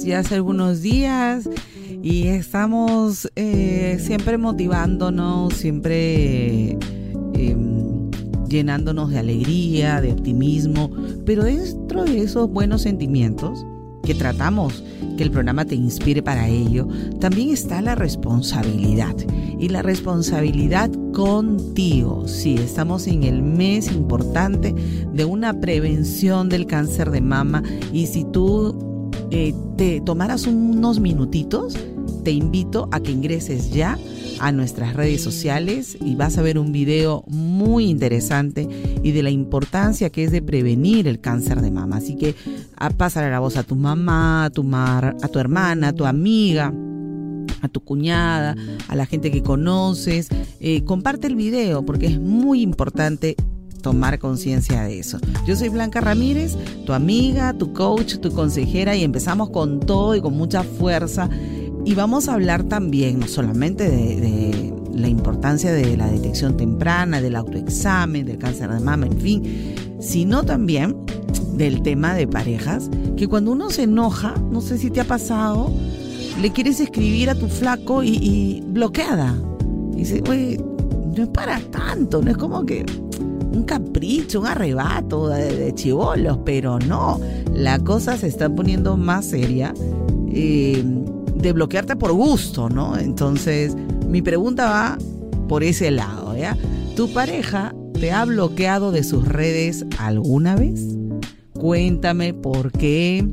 Mes, ya hace algunos días, y estamos eh, siempre motivándonos, siempre eh, llenándonos de alegría, de optimismo, pero dentro de esos buenos sentimientos que tratamos que el programa te inspire para ello, también está la responsabilidad. Y la responsabilidad contigo. Sí, estamos en el mes importante de una prevención del cáncer de mama. Y si tú eh, te tomaras unos minutitos, te invito a que ingreses ya a nuestras redes sociales y vas a ver un video muy interesante y de la importancia que es de prevenir el cáncer de mama. Así que a la voz a tu mamá, a tu, mar, a tu hermana, a tu amiga a tu cuñada, a la gente que conoces. Eh, comparte el video porque es muy importante tomar conciencia de eso. Yo soy Blanca Ramírez, tu amiga, tu coach, tu consejera y empezamos con todo y con mucha fuerza. Y vamos a hablar también no solamente de, la importancia de la detección temprana, del autoexamen, del cáncer de mama, en fin, sino también del tema de parejas, que cuando uno se enoja, no sé si te ha pasado, le quieres escribir a tu flaco y, y bloqueada. Y dice, oye, no es para tanto, no es como que un capricho, un arrebato de, chivolos, pero no, la cosa se está poniendo más seria eh, de bloquearte por gusto, ¿no? Entonces, mi pregunta va por ese lado, ¿ya? ¿Tu pareja te ha bloqueado de sus redes alguna vez? Cuéntame por qué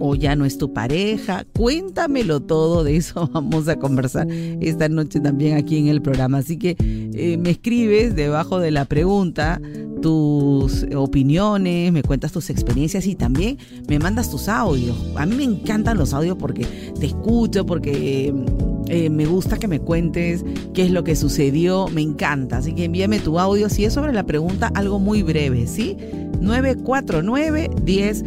o ya no es tu pareja. Cuéntamelo todo, de eso vamos a conversar esta noche también aquí en el programa. Así que eh, me escribes debajo de la pregunta tus opiniones, me cuentas tus experiencias y también me mandas tus audios. A mí me encantan los audios porque te escucho, porque eh, me gusta que me cuentes qué es lo que sucedió, me encanta. Así que envíame tu audio si es sobre la pregunta, algo muy breve, ¿sí? 949 10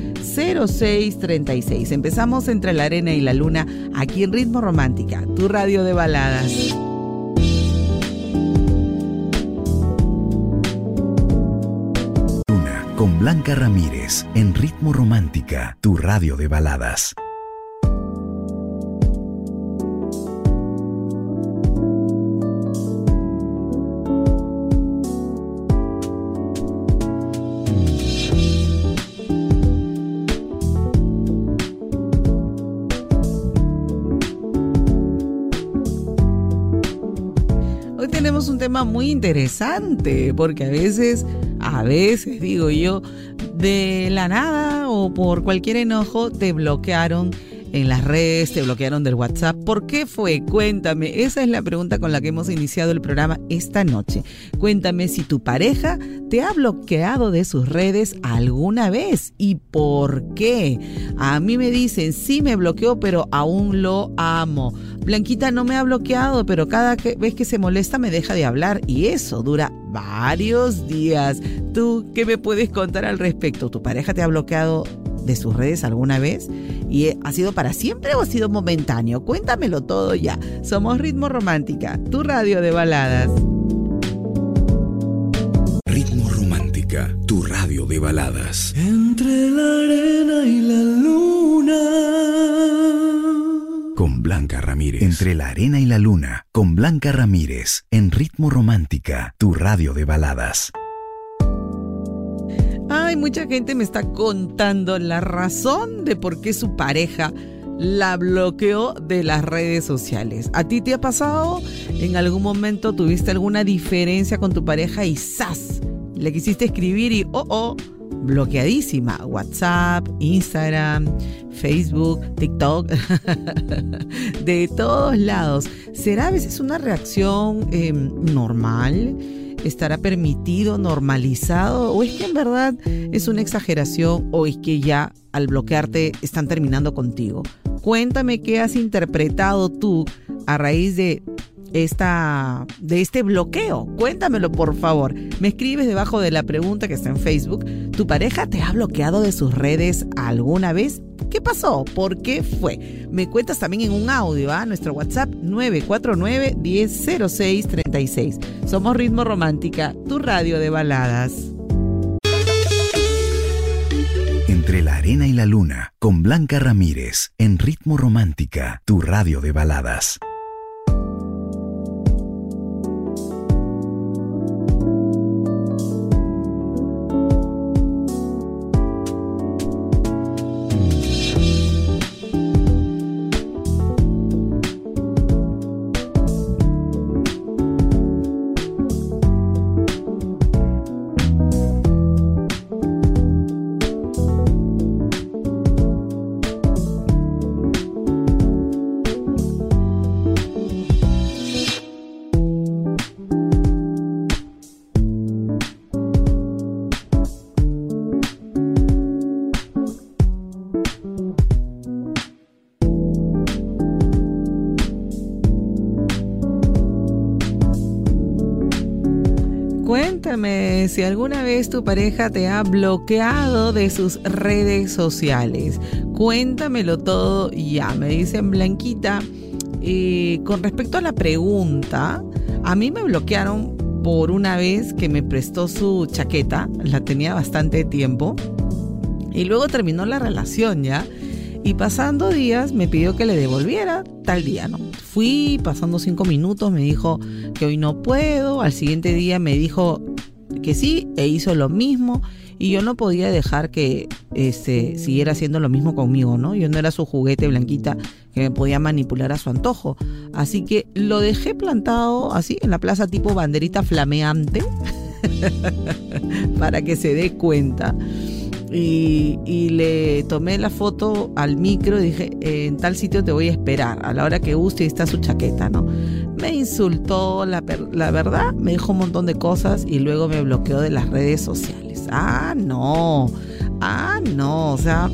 36 Empezamos entre la arena y la luna aquí en Ritmo Romántica, tu radio de baladas. Luna con Blanca Ramírez en Ritmo Romántica, tu radio de baladas. Tema muy interesante porque a veces, a veces digo yo, de la nada o por cualquier enojo te bloquearon en las redes, te bloquearon del WhatsApp. ¿Por qué fue? Cuéntame. Esa es la pregunta con la que hemos iniciado el programa esta noche. Cuéntame si tu pareja te ha bloqueado de sus redes alguna vez y por qué. A mí me dicen, sí me bloqueó, pero aún lo amo. Blanquita no me ha bloqueado, pero cada vez que se molesta me deja de hablar y eso dura varios días. ¿Tú qué me puedes contar al respecto? ¿Tu pareja te ha bloqueado de sus redes alguna vez? ¿Y ha sido para siempre o ha sido momentáneo? Cuéntamelo todo ya. Somos Ritmo Romántica, tu radio de baladas. Ritmo Romántica, tu radio de baladas. Entre la arena y la luna. Con Blanca Ramírez. Entre la arena y la luna. Con Blanca Ramírez. En Ritmo Romántica, tu radio de baladas. Ay, mucha gente me está contando la razón de por qué su pareja la bloqueó de las redes sociales. ¿A ti te ha pasado? ¿En algún momento tuviste alguna diferencia con tu pareja y ¡zas! Le quisiste escribir y ¡oh, oh! Bloqueadísima. WhatsApp, Instagram, Facebook, TikTok, de todos lados. ¿Será a veces una reacción em, normal? ¿Estará permitido, normalizado? ¿O es que en verdad es una exageración o es que ya al bloquearte están terminando contigo? Cuéntame qué has interpretado tú a raíz de esta, de este bloqueo? Cuéntamelo, por favor. Me escribes debajo de la pregunta que está en Facebook. ¿Tu pareja te ha bloqueado de sus redes alguna vez? ¿Qué pasó? ¿Por qué fue? Me cuentas también en un audio a ¿ah? nuestro WhatsApp 949-100636. Somos Ritmo Romántica, tu radio de baladas. Entre la arena y la luna, con Blanca Ramírez, en Ritmo Romántica, tu radio de baladas. Si alguna vez tu pareja te ha bloqueado de sus redes sociales. Cuéntamelo todo ya. Me dicen Blanquita, eh, con respecto a la pregunta, a mí me bloquearon por una vez que me prestó su chaqueta, la tenía bastante tiempo, y luego terminó la relación ya. Y pasando días me pidió que le devolviera tal día, ¿no? Fui, pasando cinco minutos, me dijo que hoy no puedo. Al siguiente día me dijo que sí e hizo lo mismo y yo no podía dejar que este, siguiera haciendo lo mismo conmigo, ¿no? Yo no era su juguete blanquita que me podía manipular a su antojo. Así que lo dejé plantado así en la plaza tipo banderita flameante para que se dé cuenta. Y, le tomé la foto al micro y dije, en tal sitio te voy a esperar, a la hora que guste está su chaqueta, ¿no? Me insultó, la, la, verdad, me dijo un montón de cosas y luego me bloqueó de las redes sociales. Ah, no, ah, no, o sea,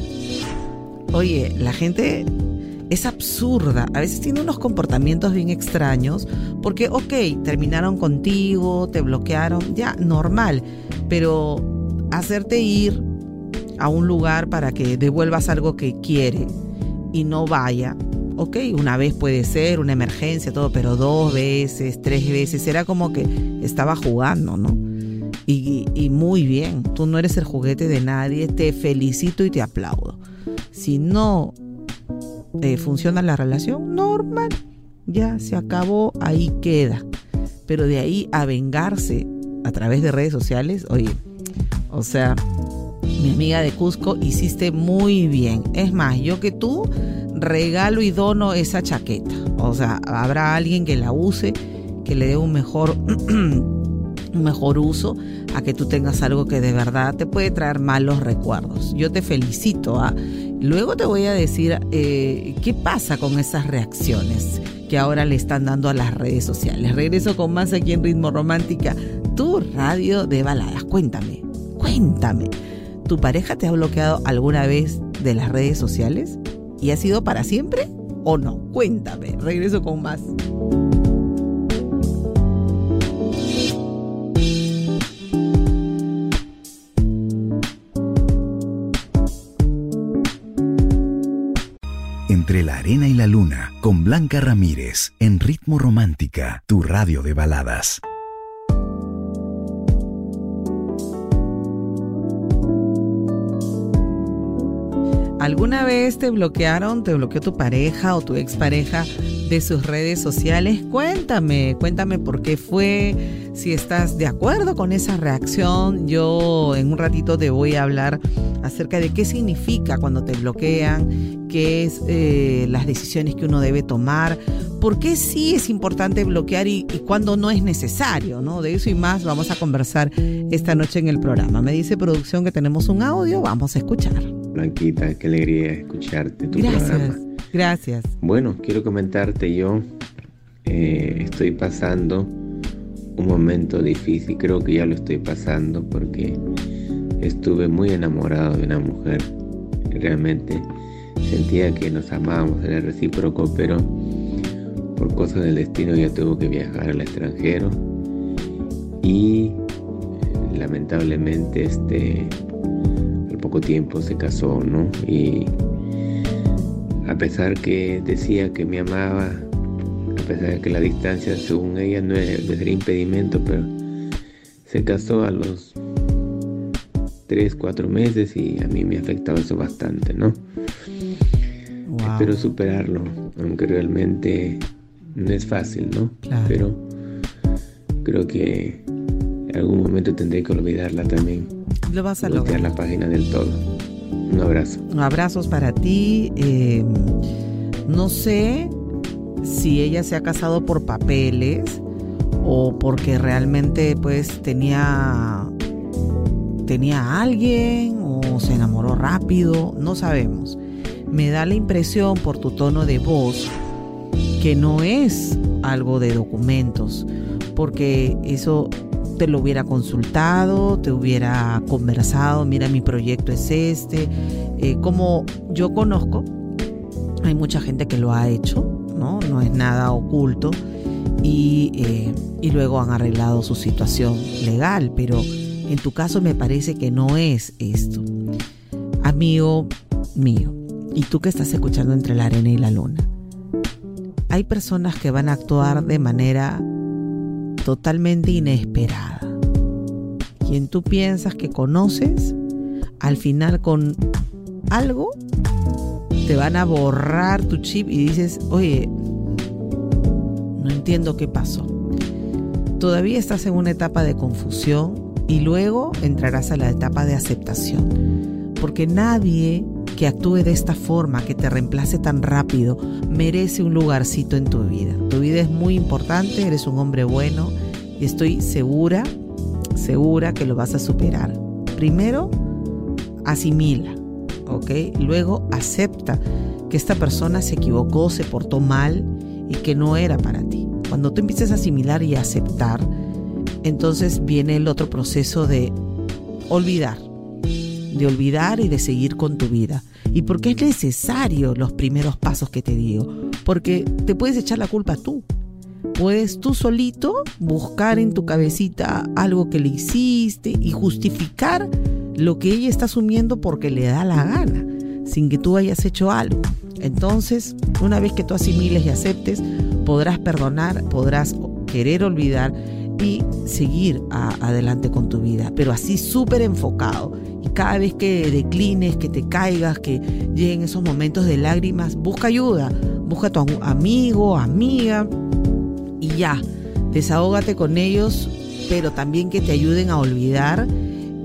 oye, la gente es absurda, a veces tiene unos comportamientos bien extraños, porque, ok, terminaron contigo, te bloquearon, ya, normal, pero hacerte ir a un lugar para que devuelvas algo que quiere y no vaya, ok, una vez puede ser, una emergencia, todo, pero dos veces, tres veces, era como que estaba jugando, ¿no? Y, muy bien, tú no eres el juguete de nadie, te felicito y te aplaudo. Si no eh, funciona la relación, normal, ya se acabó, ahí queda. Pero de ahí a vengarse a través de redes sociales, oye, o sea, mi amiga de Cusco, hiciste muy bien. Es más, yo que tú regalo y dono esa chaqueta. O sea, habrá alguien que la use, que le dé un mejor, mejor uso a que tú tengas algo que de verdad te puede traer malos recuerdos. Yo te felicito. ¿ah? Luego te voy a decir eh, qué pasa con esas reacciones que ahora le están dando a las redes sociales. Regreso con más aquí en Ritmo Romántica, tu radio de baladas. Cuéntame, cuéntame. ¿Tu pareja te ha bloqueado alguna vez de las redes sociales? ¿Y ha sido para siempre o no? Cuéntame, regreso con más. Entre la arena y la luna, con Blanca Ramírez, en Ritmo Romántica, tu radio de baladas. ¿Alguna vez te bloquearon, te bloqueó tu pareja o tu expareja de sus redes sociales. Cuéntame, cuéntame por qué fue, si estás de acuerdo con esa reacción. Yo en un ratito te voy a hablar acerca de qué significa cuando te bloquean, qué es eh, las decisiones que uno debe tomar, por qué sí es importante bloquear y, y cuándo no es necesario, ¿no? De eso y más vamos a conversar esta noche en el programa. Me dice producción que tenemos un audio, vamos a escuchar. Blanquita, qué alegría escucharte tu Gracias, programa. gracias. Bueno, quiero comentarte yo, eh, estoy pasando un momento difícil, creo que ya lo estoy pasando porque estuve muy enamorado de una mujer. Realmente sentía que nos amábamos, era recíproco, pero por cosas del destino ya tuvo que viajar al extranjero y eh, lamentablemente este poco tiempo se casó, ¿no? Y a pesar que decía que me amaba, a pesar de que la distancia según ella no era, impedimento, pero se casó a los 3, 4 meses y a mí me afectaba eso bastante, ¿no? Wow. Espero superarlo, aunque realmente no es fácil, ¿no? Claro. Pero creo que en algún momento tendré que olvidarla también, Lo vas a lograr. la página del todo. Un abrazo. Abrazos para ti. eh, no sé si ella se ha casado por papeles o porque realmente pues tenía tenía a alguien o se enamoró rápido, no sabemos. Me da la impresión por tu tono de voz que no es algo de documentos, porque eso te lo hubiera consultado, te hubiera conversado, mira mi proyecto es este, eh, como yo conozco, hay mucha gente que lo ha hecho, ¿no? No es nada oculto y, eh, y luego han arreglado su situación legal, pero en tu caso me parece que no es esto. Amigo mío, y tú que estás escuchando entre la arena y la luna, hay personas que van a actuar de manera totalmente inesperada. Quien tú piensas que conoces, al final con algo te van a borrar tu chip y dices, oye, no entiendo qué pasó. Todavía estás en una etapa de confusión y luego entrarás a la etapa de aceptación. Porque nadie que actúe de esta forma, que te reemplace tan rápido, merece un lugarcito en tu vida. Tu vida es muy importante, eres un hombre bueno y estoy segura, segura que lo vas a superar. Primero, asimila, ¿ok? Luego acepta que esta persona se equivocó, se portó mal y que no era para ti. Cuando tú empieces a asimilar y aceptar, entonces viene el otro proceso de olvidar, de olvidar y de seguir con tu vida. ¿Y por qué es necesario los primeros pasos que te digo? Porque te puedes echar la culpa tú. Puedes tú solito buscar en tu cabecita algo que le hiciste y justificar lo que ella está asumiendo porque le da la gana, sin que tú hayas hecho algo. Entonces, una vez que tú asimiles y aceptes, podrás perdonar, podrás querer olvidar y seguir adelante con tu vida, pero así súper enfocado. Cada vez que declines, que te caigas, que lleguen esos momentos de lágrimas, busca ayuda, busca a tu am- amigo, amiga y ya, desahógate con ellos, pero también que te ayuden a olvidar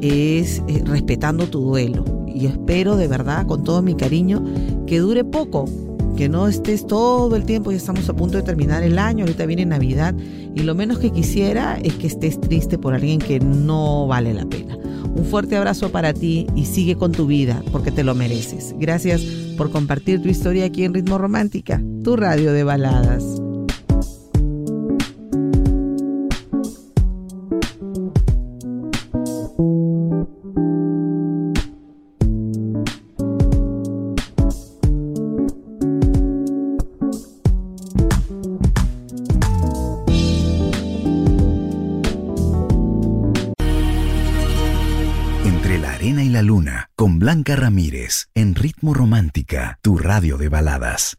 es eh, respetando tu duelo. Y espero de verdad, con todo mi cariño, que dure poco, que no estés todo el tiempo, ya estamos a punto de terminar el año, ahorita viene Navidad, y lo menos que quisiera es que estés triste por alguien que no vale la pena. Un fuerte abrazo para ti y sigue con tu vida, porque te lo mereces. Gracias por compartir tu historia aquí en Ritmo Romántica, tu radio de baladas. Ramírez, en Ritmo Romántica, tu radio de baladas.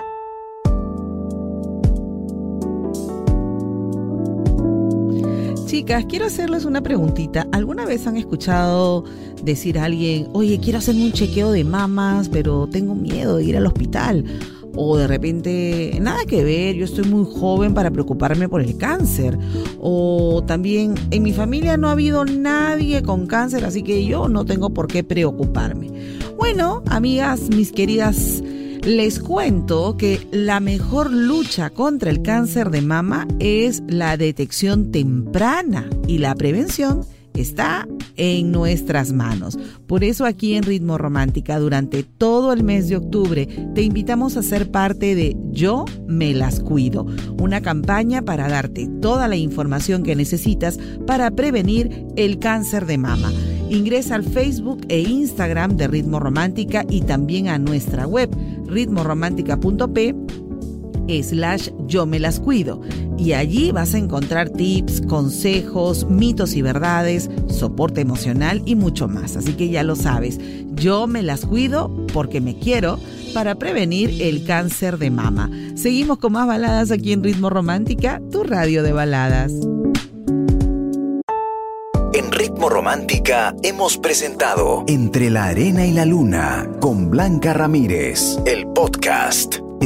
Chicas, quiero hacerles una preguntita. ¿Alguna vez han escuchado decir a alguien, oye, quiero hacerme un chequeo de mamas, pero tengo miedo de ir al hospital? O de repente, nada que ver, yo estoy muy joven para preocuparme por el cáncer. O también, en mi familia no ha habido nadie con cáncer, así que yo no tengo por qué preocuparme. Bueno, amigas, mis queridas les cuento que la mejor lucha contra el cáncer de mama es la detección temprana y la prevención está en nuestras manos. Por eso aquí en Ritmo Romántica durante todo el mes de octubre te invitamos a ser parte de Yo me las cuido, una campaña para darte toda la información que necesitas para prevenir el cáncer de mama. Ingresa al Facebook e Instagram de Ritmo Romántica y también a nuestra web ritmoromántica.p slash yo me las cuido y allí vas a encontrar tips, consejos, mitos y verdades, soporte emocional y mucho más. Así que ya lo sabes, yo me las cuido porque me quiero para prevenir el cáncer de mama. Seguimos con más baladas aquí en Ritmo Romántica, tu radio de baladas. En Ritmo Romántica hemos presentado Entre la Arena y la Luna con Blanca Ramírez, el podcast.